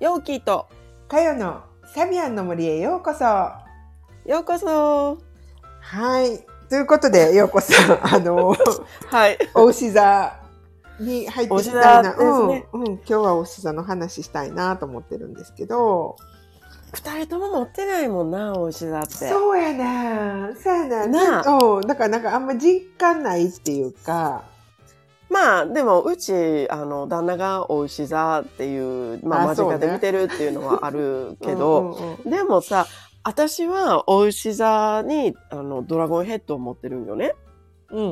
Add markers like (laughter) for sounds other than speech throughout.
ヨーキーとかよのサビアンの森へようこそ。ようこそ。はい。ということで、ようこさん、(laughs) あの、はい。お牛座に入っていきたいな。ねうん、うん。今日はお牛座の話したいなと思ってるんですけど。二人とも持ってないもんな、お牛座って。そうやな。そうやな。なあうん。だからなんかあんま実感ないっていうか。まあ、でも、うち、あの、旦那がお牛座っていう、まあ、間近で見てるっていうのはあるけど、うんうんうんでもさ、私はお牛座に、あの、ドラゴンヘッドを持ってるんよね。う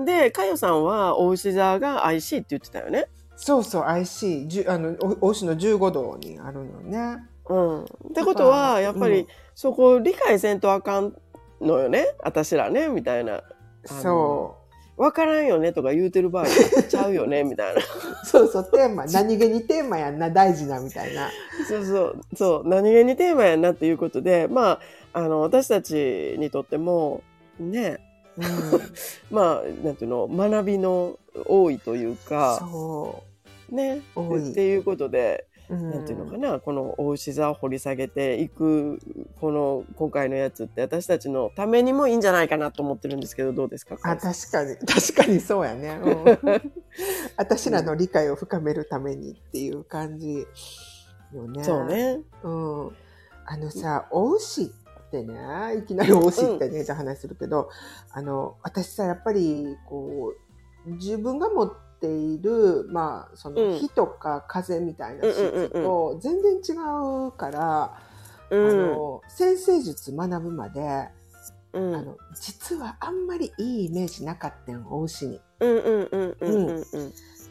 ん。で、かよさんはお牛座が IC って言ってたよね。そうそう、IC、あの、おお牛の15度にあるのね。うん。ってことは、やっぱり、うんそこ理解せんとあかんのよね。私らね、みたいな。そわからんよねとか言うてる場合 (laughs) ちゃうよねみたいな。う。そうそう、テーマ、何気にテーマやんな、大事なみたいな。そうそう、そう、何気にテーマやなっていうことで、まあ、あの、私たちにとっても、ね、うん。(laughs) まあ、なんていうの、学びの多いというか、そね、多いっていうことで、う。うんなんていうのかな、このお牛座を掘り下げていく、この今回のやつって私たちのためにもいいんじゃないかなと思ってるんですけど、どうですかあ、確かに、(laughs) 確かにそうやね。うん、(laughs) 私らの理解を深めるためにっていう感じよね。そう。ね。うん。あのさ、お牛ってね、いきなりお牛ってね、じゃあ話するけど、あの、私さ、やっぱり、こう、自分が持っている、まあ、そうん。の火とか風みたいな質と全然違うから、あうん。の、先生術学ぶまで、うん。あの、実はあんまりいいイメージなかったん、お牛に。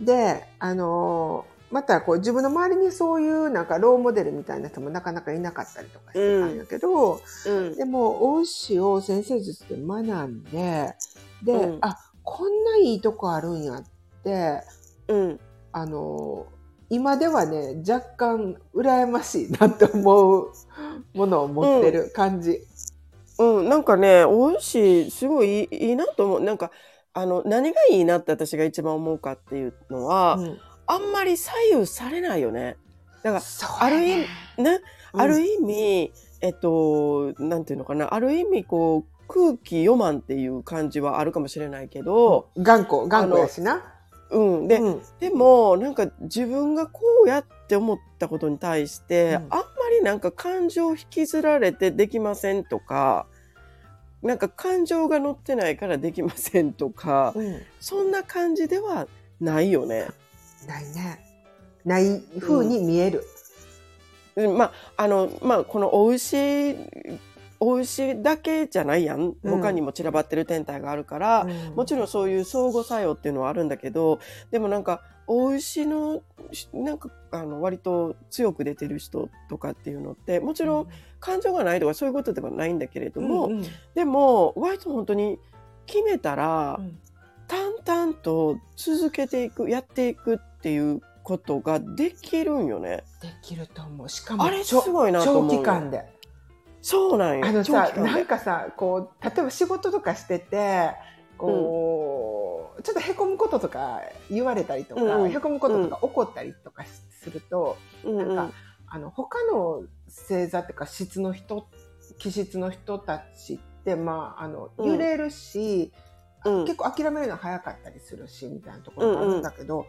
で、あのーまたこう自分の周りにそういうなんかローモデルみたいな人もなかなかいなかったりとかしてたんやけど、うん。でも、お牛を先生術で学んで、で、うん。あ、こんないいとこあるんやって、うん。あのー今ではね、若干羨ましいなって思う (laughs) ものを持ってる感じ。うん、なんかね、美味しい、すごいいいなと思う。なんか、あの、何がいいなって私が一番思うかっていうのは、うんあんまり左右されないよね。だから、ある意味、ね、うんある意味、えっと、なんていうのかな、ある意味、こう、空気読まんっていう感じはあるかもしれないけど、頑固、頑固やしな。うん。で、うんでも、なんか自分がこうやって思ったことに対して、うんあんまりなんか感情引きずられてできませんとか、なんか感情が乗ってないからできませんとか、うんそんな感じではないよね。ないね。ない風に見える。うんまあ、あの、まあ、このお牛、お牛だけじゃないやん。うん他にも散らばってる天体があるから、もちろんそういう相互作用っていうのはあるんだけど、でもなんか、お牛の、なんか、あの、割と強く出てる人とかっていうのって、もちろん感情がないとかそういうことではないんだけれども、うんうんでも、割と本当に決めたら、うん淡々と続けていく、やっていくっていうことができるんよね。できると思う。しかもあれすごいなと思う長期間で。そうなんよ。あのさなんかさ、こう、例えば仕事とかしてて、こう、ちょっとへこむこととか言われたりとか、うん。へこむこととか怒ったりとかすると、うんうん。なんかあの、他の星座っていうか質の人、気質の人たちって、まあ、あの、うん。揺れるし、うん。結構諦めるの早かったりするしみたいなところがあるんだけど、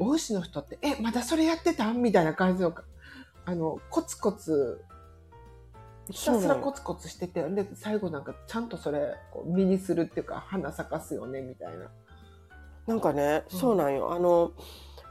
お牛の人って「えまだそれやってたん?」みたいな感じのあのコツコツひたすらコツコツしててで最後なんかちゃんとそれこう身にするっていうか花咲かすよねみたいな。なんかね、うん。そうなんよ。あの、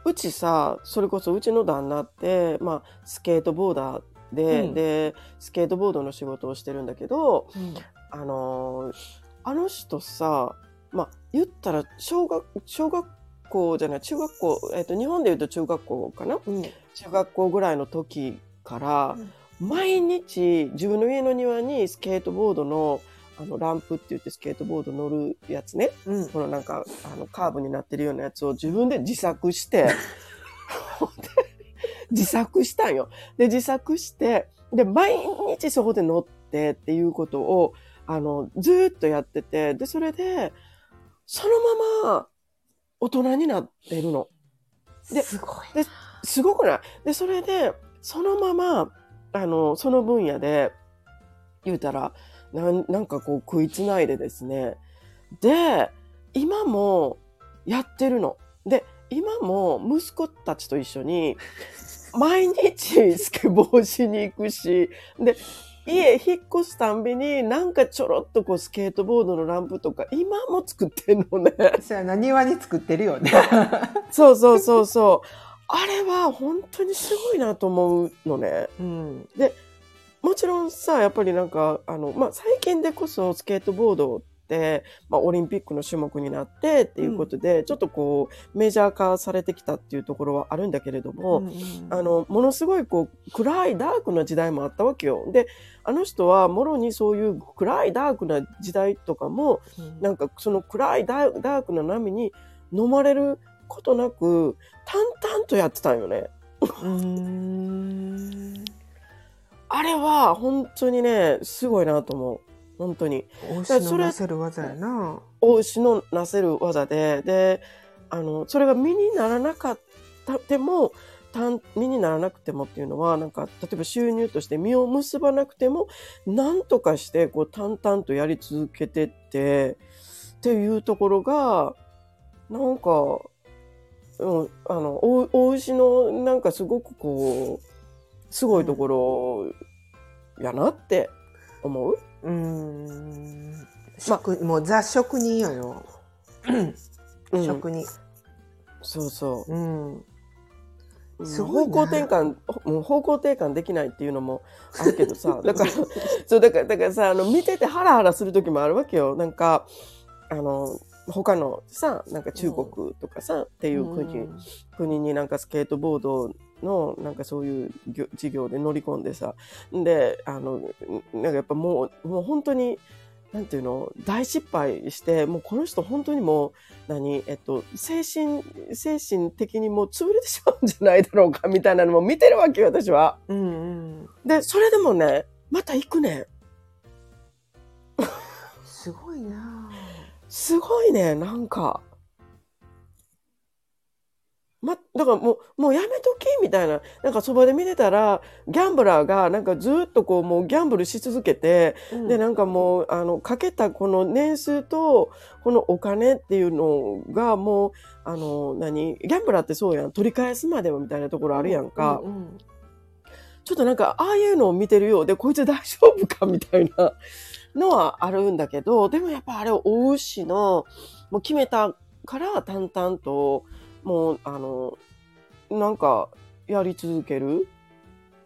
うちさ、それこそうちの旦那って、まあ、スケートボーダーで、うん。で、スケートボードの仕事をしてるんだけど、うん。あのーあの人さ、まあ、言ったら、小学、小学校じゃない、中学校、えっ、と、日本で言うと中学校かな？うん。中学校ぐらいの時から、毎日自分の家の庭にスケートボードのあのランプって言ってスケートボード乗るやつね。うんこのなんかあのカーブになってるようなやつを自分で自作して、(laughs) 自作したんよ。で、自作して、で、毎日そこで乗ってっていうことを、あの、ずーっとやってて、で、それで、そのまま大人になってるの。ですごいですごくない？で、それで、そのまま、あの、その分野で、言うたら、なんなんかこう食いつないでですね。で、今もやってるの。で、今も息子たちと一緒に、(laughs) 毎日スケボーしに行くし、で、家引っ越すたんびになんかちょろっとこうスケートボードのランプとか今も作ってんのね。そうやな、庭に作ってるよね。そうそうそうそう。あれは本当にすごいなと思うのね。うん。もちろんさ、やっぱりなんか、あの、まあ、最近でこそスケートボードって、まあ、オリンピックの種目になってっていうことで、ちょっとこう、メジャー化されてきたっていうところはあるんだけれども、あの、ものすごいこう、暗いダークな時代もあったわけよ。で、あの人はもろにそういう暗いダークな時代とかも、うん、なんかその暗いダークな波に飲まれることなく、淡々とやってたんよね。うーん。あれは本当にね、すごいなと思う。本当に。推しのなせる技やな。大牛のなせる技で、で、あの、それが身にならなかったでも、単身にならなくてもっていうのは、なんか、例えば収入として身を結ばなくても、なんとかして、こう、淡々とやり続けてって、っていうところが、なんか、うん、あの、大大牛の、なんかすごくこう、すごいところ、やなって思う？うーん。職もうザ職人やよ。うん職人。そうそう。うん。すすごいね方向転換、もう方向転換できないっていうのもあるけどさ、(laughs) だから、そう、だから、だからさ、あの、見ててハラハラする時もあるわけよ。なんか、あの、他のさ、なんか中国とかさ、っていう国、国になんかスケートボードのなんかそういう業事業で乗り込んでさ、で、あの、なんかやっぱもう、もう本当に、なんていうの、大失敗して、もうこの人本当にもう、何、えっと、精神、精神的にもう潰れてしまうんじゃないだろうか、みたいなのも見てるわけよ、私は。うんうん。で、それでもね、また行くねん。すごいなすごいね、なんか。ま、だからもう、もうやめときみたいな。なんかそばで見てたら、ギャンブラーがなんかずっとこうもうギャンブルし続けて、うんで、なんかもう、あの、かけたこの年数と、このお金っていうのがもう、あの、何ギャンブラーってそうやん。取り返すまではみたいなところあるやんか。うんうんちょっとなんか、ああいうのを見てるようで、こいつ大丈夫かみたいなのはあるんだけど、でもやっぱあれを大牛の、もう決めたから淡々と、もう、あの、なんか、やり続ける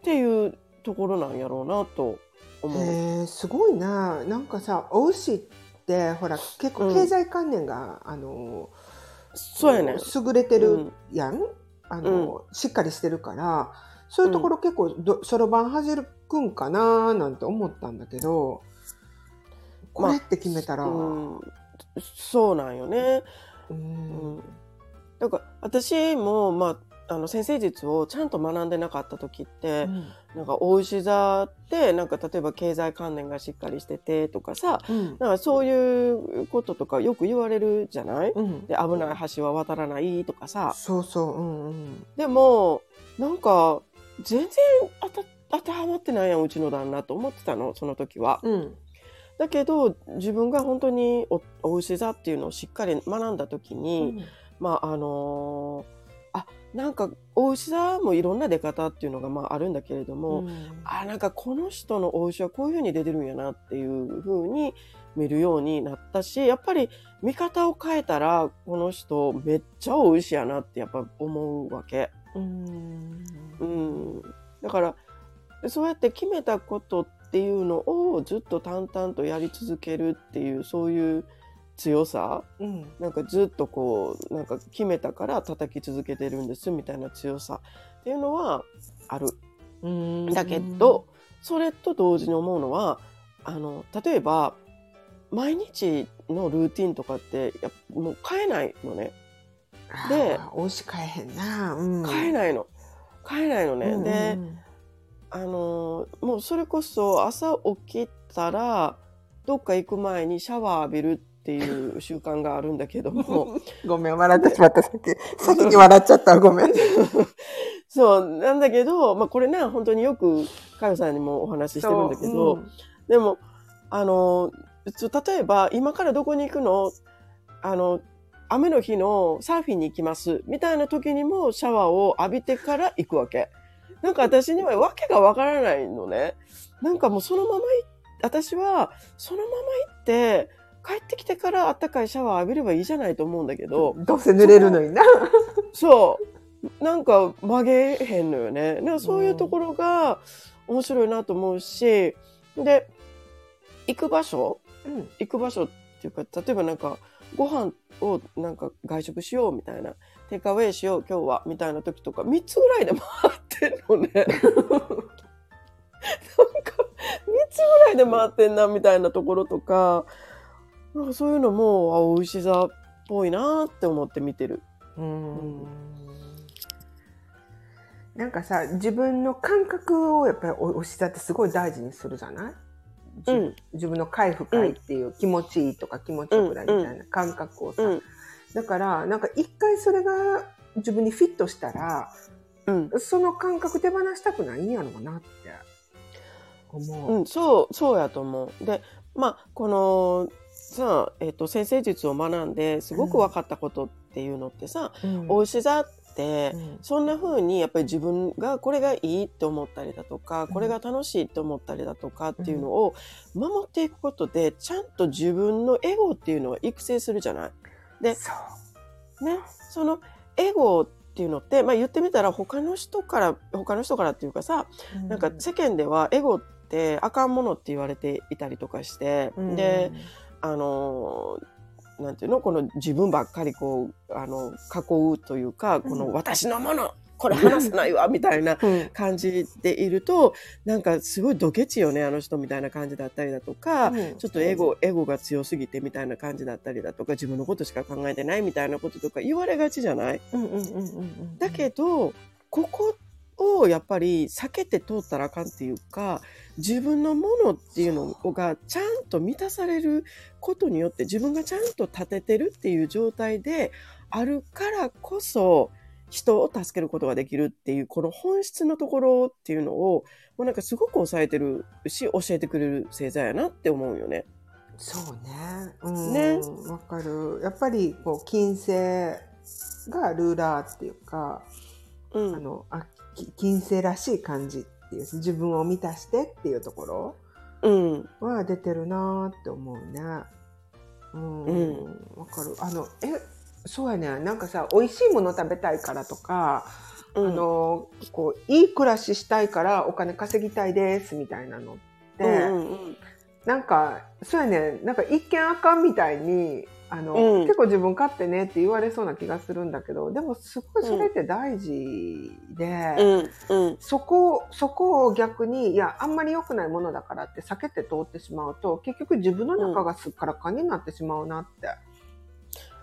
っていうところなんやろうなと思う。すごいな。なんかさお牛ってほら結構経済観念が、あのそうやね。ん。優れてるやん、あの、しっかりしてるから。そういうところ結構どそろばんはじるくんかななんて思ったんだけどこれって決めたら、うん、そうなんよね。ううん。ん。だから、私も、まあ、あの、先生術をちゃんと学んでなかった時って、なんか、大牛座って、なんか、例えば経済観念がしっかりしててとかさ、うん。なんかそういうこととかよく言われるじゃない？うん。で、危ない橋は渡らないとかさ。そうそううんうん。でも、なんか、全然当た当てはまってないやん、うちの旦那と思ってたの、その時は。うんだけど、自分が本当におお牛座っていうのをしっかり学んだ時に、まあ、あのーあ、なんか、お牛座もいろんな出方っていうのが、まあ、あるんだけれども、あ、なんかこの人のお牛はこういう風に出てるんやなっていう風に見るようになったし、やっぱり見方を変えたら、この人めっちゃお牛やなってやっぱ思うわけ。うんうん。だから、そうやって決めたことっていうのをずっと淡々とやり続けるっていう、そういう強さうんなんかずっとこう、なんか決めたから叩き続けてるんですみたいな強さっていうのはある。うんだけど、それと同時に思うのは、あの、例えば、毎日のルーティンとかって、やもう変えないのね。でお牛買えへんな、うん、変えないの。変えないのね。うんうんで、あの、もうそれこそ朝起きたら、どっか行く前にシャワー浴びるっていう習慣があるんだけども、(laughs) ごめん笑ってしまった。さっき先に笑っちゃった。ごめん、(laughs) そう、なんだけど、まあこれね、本当によく、かよさんにもお話ししてるんだけど、う。んでも、あの、例えば、今からどこに行くの？あの、雨の日のサーフィンに行きます。みたいな時にもシャワーを浴びてから行くわけ。なんか私には訳がわからないのね。なんかもうそのままい、私はそのまま行って、帰ってきてからあったかいシャワー浴びればいいじゃないと思うんだけど、どうせ濡れるのにな。そう。なんか曲げへんのよね。なんかそういうところが面白いなと思うし、で、行く場所うん行く場所っていうか、例えばなんか、ご飯をなんか外食しようみたいな、テイクアウェイしよう今日はみたいな時とか、3つぐらいで回ってんのね。なんか、3つぐらいで回ってんなみたいなところとか、なんかそういうのも、あ、美味しさっぽいなって思って見てる。うんなんかさ自分の感覚をやっぱりおおしさってすごい大事にするじゃない、じうん。自分の快不快っていう気持ちいいとか気持ちよくないみたいな感覚をさ、うん。だからなんか一回それが自分にフィットしたらうん。その感覚手放したくないんやろうなって思う。うん、そう、そうやと思う。で、まあ、この、さ、えっ、と、先生術を学んで、すごく分かったことっていうのってさ、うんお牛座って、うんそんな風にやっぱり自分がこれがいいって思ったりだとか、これが楽しいって思ったりだとかっていうのを守っていくことで、ちゃんと自分のエゴっていうのは育成するじゃない。でそうね、そのエゴっていうのって、まあ言ってみたら他の人から、他の人からっていうかさ、なんか世間ではエゴってあかんものって言われていたりとかして、うん。で、あのー、なんていうのこの自分ばっかりこう、あの、囲うというか、この私のもの、これ話せないわ、みたいなうん。感じでいると、なんかすごいドケチよね、あの人みたいな感じだったりだとか、うん。ちょっとエゴ、エゴが強すぎてみたいな感じだったりだとか、自分のことしか考えてないみたいなこととか言われがちじゃない？うんうんうんうんうん。だけど、ここをやっぱり避けて通ったらあかんっていうか、自分のものっていうのがちゃんと満たされることによって自分がちゃんと立ててるっていう状態であるからこそ人を助けることができるっていうこの本質のところっていうのをもうなんかすごく抑えてるし教えてくれる星座やなって思うよね。そうね。うん、ねわかる。やっぱり、こう、金星がルーラーっていうか、うん。あの、あ、き金星らしい感じっていう、自分を満たしてっていうところうん。は出てるなーって思うね。うん。うんわかる。あの、え、そうやね。なんかさ、美味しいもの食べたいからとか、うん。あの、こう、いい暮らししたいからお金稼ぎたいですみたいなのって、うんうんうん。なんか、そうやね、なんか一見あかんみたいに、あの、うん。結構自分勝手ねって言われそうな気がするんだけど、でもすごいそれって大事で、うんうん。そこ、そこを逆に、いや、あんまり良くないものだからって避けて通ってしまうと、結局自分の中がすっからかんになってしまうなって。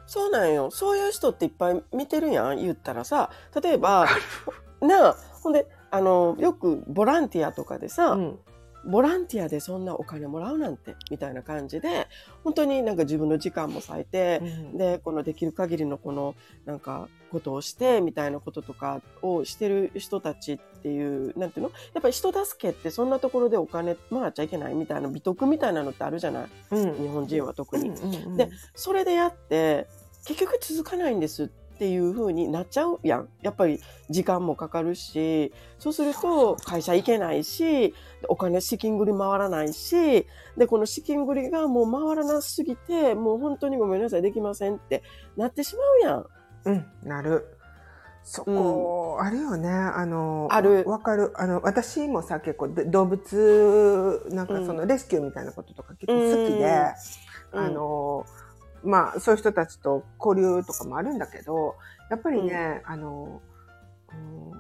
そうなんよ。そういう人っていっぱい見てるやん、言ったらさ。例えば、(laughs) なあ、ほんで、あの、よくボランティアとかでさ、うん。ボランティアでそんなお金もらうなんて、みたいな感じで、本当になんか自分の時間も割いて、で、このできる限りのこの、なんか、ことをして、みたいなこととかをしてる人たちっていう、なんていうの？やっぱり人助けってそんなところでお金もらっちゃいけないみたいな美徳みたいなのってあるじゃない？うん。日本人は特に。うんで、それでやって、結局続かないんですっていう風になっちゃうやん。やっぱり時間もかかるし、そうすると会社行けないし、お金資金繰り回らないし、で、この資金繰りがもう回らなすぎて、もう本当にごめんなさい、できませんってなってしまうやん。うん、なる。そこ、あるよね。あの、あるわかる。あの、私もさ、結構で動物、なんかそのレスキューみたいなこととか結構好きで、うんあの、まあ、そういう人たちと交流とかもあるんだけど、やっぱりね、あの、うん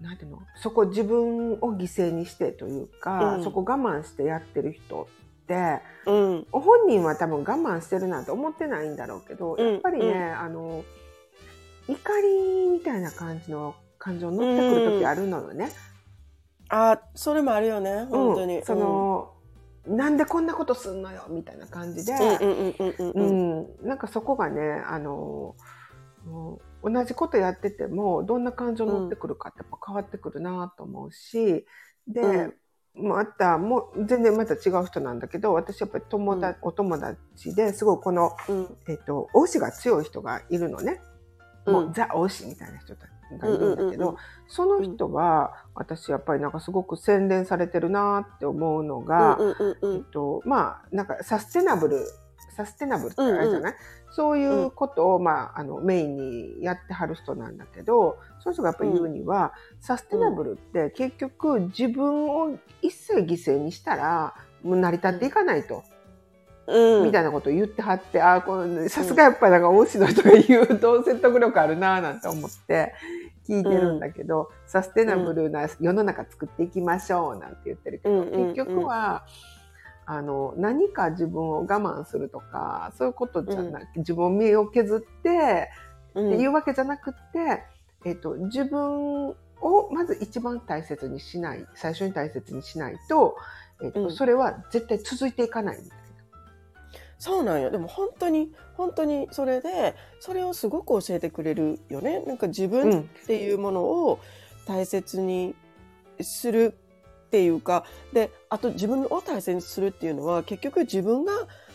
なんていうの？そこ自分を犠牲にしてというか、うん。そこ我慢してやってる人って、うん。本人は多分我慢してるなんて思ってないんだろうけど、うん。やっぱりね、うん。あの怒りみたいな感じの感情乗ってくる時あるのよね。あ、それもあるよね、本当に。うん。その、なんでこんなことすんのよみたいな感じで、うん、うんうんうんうんううん。んなんかそこがねあの同じことやっててもどんな感情乗ってくるかってやっぱ変わってくるなと思うし、で、うん。またもう全然また違う人なんだけど私やっぱり友達、お友達ですごいこの、うん。えっと推しが強い人がいるのね、もうザ推しみたいな人がいるんだけど、うんうんうんうんその人は私やっぱりなんかすごく洗練されてるなって思うのが、うんうんうんうん。えっと、まあ、なんかサステナブル、サステナブルってあれじゃない、そういうことを、まあ、あの、メインにやってはる人なんだけど、その人がやっぱり言うには、サステナブルって結局自分を一切犠牲にしたら、もう成り立っていかないと、うん。みたいなことを言ってはって、ああ、この、さすがやっぱりなんか、推しの人が言う (laughs) と説得力あるなぁなんて思って聞いてるんだけど、サステナブルな世の中作っていきましょうなんて言ってるけど、うんうんうん。結局は、あの、何か自分を我慢するとか、そういうことじゃなくて、自分を身を削って、うん、っていうわけじゃなくって、えっと、自分をまず一番大切にしない、最初に大切にしないと、えっとうん。それは絶対続いていかないみたいそうなんよ。でも本当に、本当にそれで、それをすごく教えてくれるよね。なんか自な。分っていうものを大切にするっていうか、で、あと自分を大切にするっていうのは、結局自分が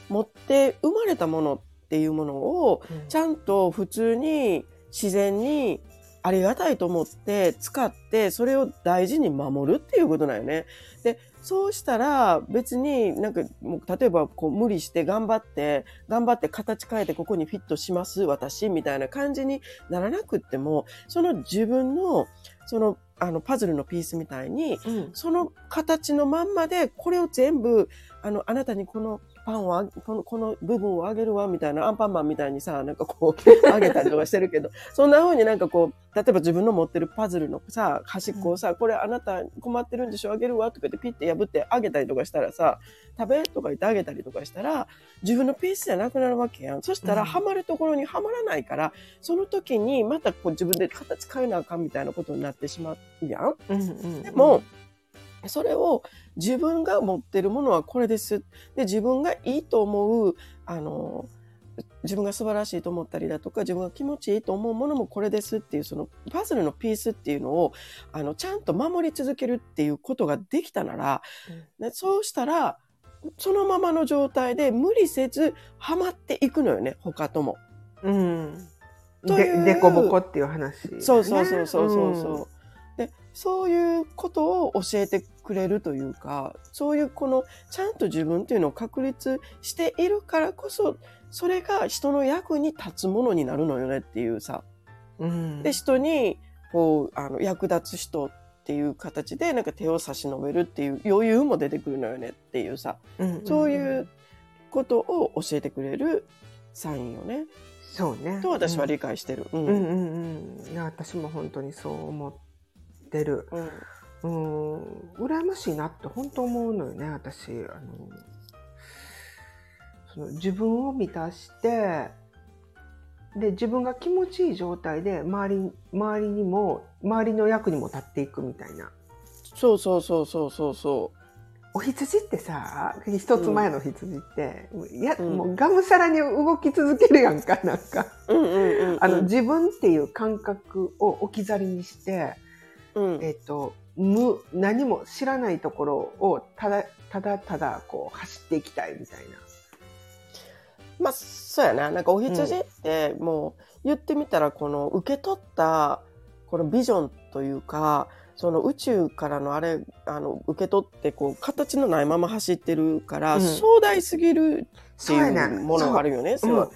持って生まれたものっていうものを、うんちゃんと普通に自然にありがたいと思って使ってそれを大事に守るっていうことなんよね。でそうしたら別になんかもう例えばこう無理して頑張って頑張って形変えてここにフィットします私みたいな感じにならなくってもその自分のそのあのパズルのピースみたいにうん。その形のまんまで、これを全部、あの、あなたにこのパンをこの、この部分をあげるわ、みたいな、アンパンマンみたいにさ、なんかこう、(laughs) あげたりとかしてるけど、そんな風になんかこう、例えば自分の持ってるパズルのさ、端っこをさ、これあなた困ってるんでしょあげるわ、とか言ってピッて破ってあげたりとかしたらさ、食べとか言ってあげたりとかしたら、自分のピースじゃなくなるわけやん。そしたら、うんハマるところにはまらないから、その時にまたこう自分で形変えなあかんみたいなことになってしまうやん。うんうんでも、それを自分が持ってるものはこれです。で、自分がいいと思う、あの、自分が素晴らしいと思ったりだとか、自分が気持ちいいと思うものもこれですっていう、そのパズルのピースっていうのを、あの、ちゃんと守り続けるっていうことができたなら、ね、そうしたら、そのままの状態で無理せず、ハマっていくのよね、他とも。うん。で、でこぼこっていう話、ね。そうそうそうそうそうそう。で、そういうことを教えてくれるというか、そういうこの、ちゃんと自分っていうのを確立しているからこそ、それが人の役に立つものになるのよねっていうさ。うん。うん。で、人に、こう、あの、役立つ人っていう形で、なんか手を差し伸べるっていう余裕も出てくるのよねっていうさ。うんそういうことを教えてくれるサインよね。そうね。と私は理解してる。う。うんんうんうん。いや、私も本当にそう思ってる。うん。うん。羨ましいなって本当思うのよね、私。あの、その自分を満たして、で、自分が気持ちいい状態で、周り、周りにも、周りの役にも立っていくみたいな。そうそうそうそうそうそう。お羊ってさ、一つ前の羊って、いや、うんもうがむしゃらに動き続けるやんか、なんか。うんうんうんうん。あの、自分っていう感覚を置き去りにして、うん、えっと、無、何も知らないところをただ、ただただ、こう、走っていきたいみたいな。まあ、そうやな。なんかお羊って、もう、言ってみたら、この受け取った、このビジョンというか、その宇宙からのあれ、あの、受け取って、こう、形のないまま走ってるから、うん壮大すぎるっていうものがあるよね、それは。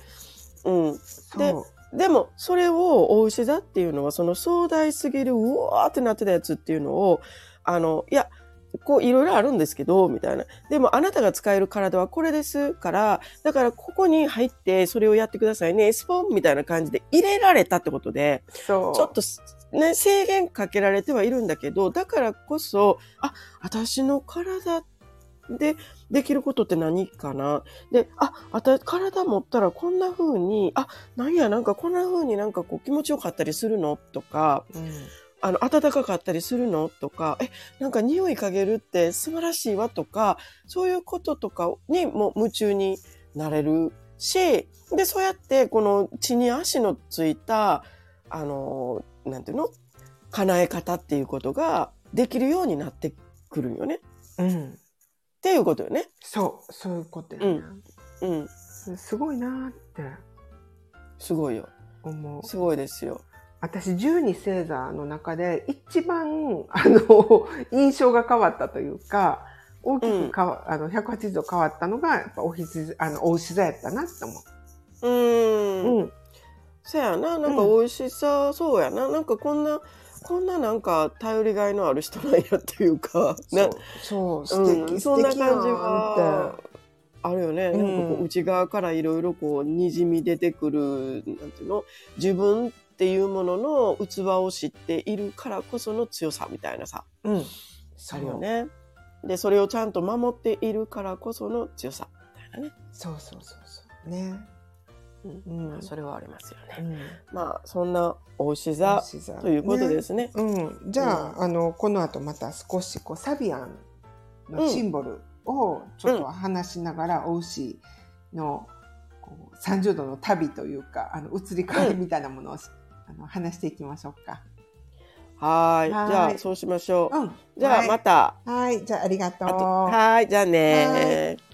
うん。そう。でも、それを、お牛座っていうのは、その壮大すぎる、うわーってなってたやつっていうのを、あの、いや、こういろいろあるんですけど、みたいな。でもあなたが使える体はこれですから、だからここに入ってそれをやってくださいね、スポンみたいな感じで入れられたってことで。ちょっとね、制限かけられてはいるんだけど、だからこそ、あ、私の体でできることって何かな？で、あ、あた、体持ったらこんな風に、あ、なんや、なんかこんな風になんかこう気持ちよかったりするの？とか、うん。あの、暖かかったりするの？とか、え、なんか匂い嗅げるって素晴らしいわ？とか、そういうこととかにも夢中になれるし、で、そうやって、この地に足のついた、あの、なんていうの？叶え方っていうことができるようになってくるんよね。うん。っていうことよね。そう、そういうことやね。うん。すごいなーってすごいよ。思う。すごいですよ。私、十二星座の中で一番、あの、(laughs) 印象が変わったというか、大きく変わ、あの、180度変わったのが、やっぱおひつ、あの、お牛座やったなって思うーん。う。うん。そやな、なんか美味しさ、そうやな。なんかこんな、こんななんか頼りがいのある人なんやっていうか、なそう、そう、素敵、うん、そんな感じは。あるよね。うんなんかこう内側からいろいろこうにじみ出てくる、なんていうの？自分っていうものの器を知っているからこその強さみたいなさ、うん。あるよね。で、それをちゃんと守っているからこその強さみたいなね。そうそうそうそう。ね。うんうん。それはありますよね。うん。まあ、そんなお牛座ということですね。うん、じゃあ,、あのこの後また少しこうサビアンのシンボルをちょっと話しながら、お牛のこう30度の旅というかあの移り変わりみたいなものを、あの話していきましょうか。はーい。じゃあ、そうしましょう。うん、じゃあ、また。はい、はい、じゃあありがとう。はーい。じゃあねー。